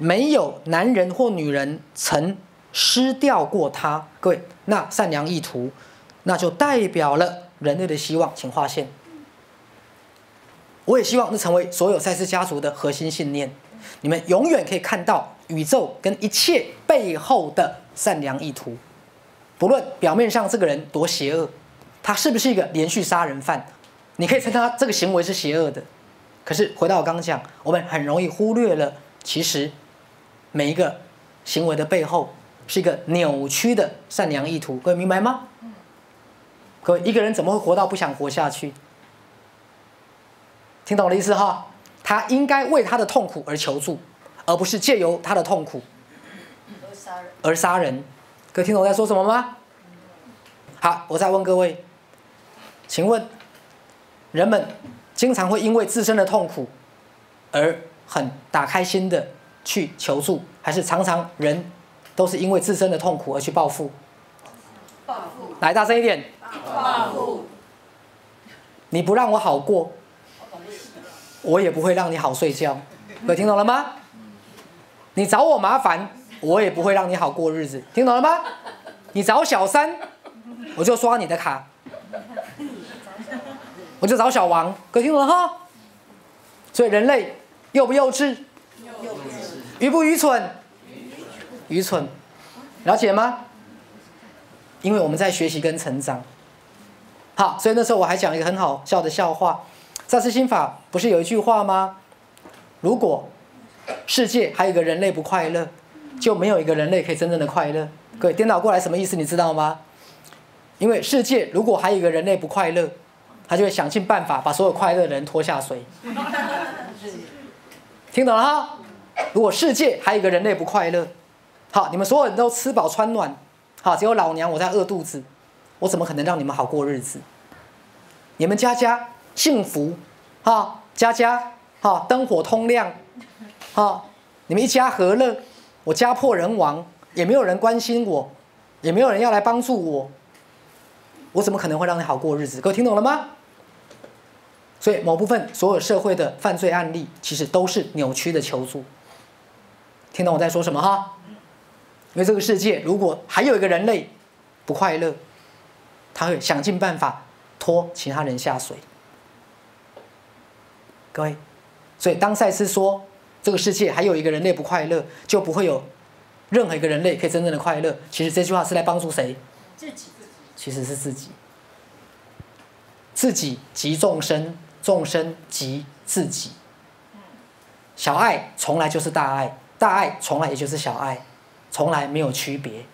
没有男人或女人曾失掉过他。各位，那善良意图，那就代表了人类的希望。请划线。我也希望这成为所有赛斯家族的核心信念。你们永远可以看到宇宙跟一切背后的善良意图，不论表面上这个人多邪恶，他是不是一个连续杀人犯，你可以称他这个行为是邪恶的。可是回到我刚刚讲，我们很容易忽略了，其实每一个行为的背后是一个扭曲的善良意图。各位明白吗？各位，一个人怎么会活到不想活下去？听懂我的意思哈？他应该为他的痛苦而求助，而不是借由他的痛苦而杀人。而杀人。各位听懂我在说什么吗？好，我再问各位，请问人们经常会因为自身的痛苦而很打开心的去求助，还是常常人都是因为自身的痛苦而去报复？报复，来，大声一点！报复，你不让我好过，我也不会让你好睡觉。各位听懂了吗？你找我麻烦，我也不会让你好过日子。听懂了吗？你找小三，我就刷你的卡，我就找小王。各位听懂了哈？所以人类幼不幼稚？愚不愚蠢？愚蠢，了解吗？因为我们在学习跟成长。好，所以那时候我还讲一个很好笑的笑话。在《次心法》不是有一句话吗？如果世界还有一个人类不快乐，就没有一个人类可以真正的快乐。各位，颠倒过来什么意思？你知道吗？因为世界如果还有一个人类不快乐，他就会想尽办法把所有快乐的人拖下水。听懂了哈？如果世界还有一个人类不快乐，好，你们所有人都吃饱穿暖，好，只有老娘我在饿肚子，我怎么可能让你们好过日子？你们家家幸福，哈，家家哈灯火通亮，哈，你们一家和乐，我家破人亡，也没有人关心我，也没有人要来帮助我，我怎么可能会让你好过日子？各位听懂了吗？所以某部分所有社会的犯罪案例，其实都是扭曲的求助。听懂我在说什么哈？因为这个世界如果还有一个人类不快乐，他会想尽办法拖其他人下水。各位，所以当赛斯说这个世界还有一个人类不快乐，就不会有任何一个人类可以真正的快乐。其实这句话是在帮助谁？自己，其实是自己。自己即众生，众生即自己。小爱从来就是大爱，大爱从来也就是小爱，从来没有区别。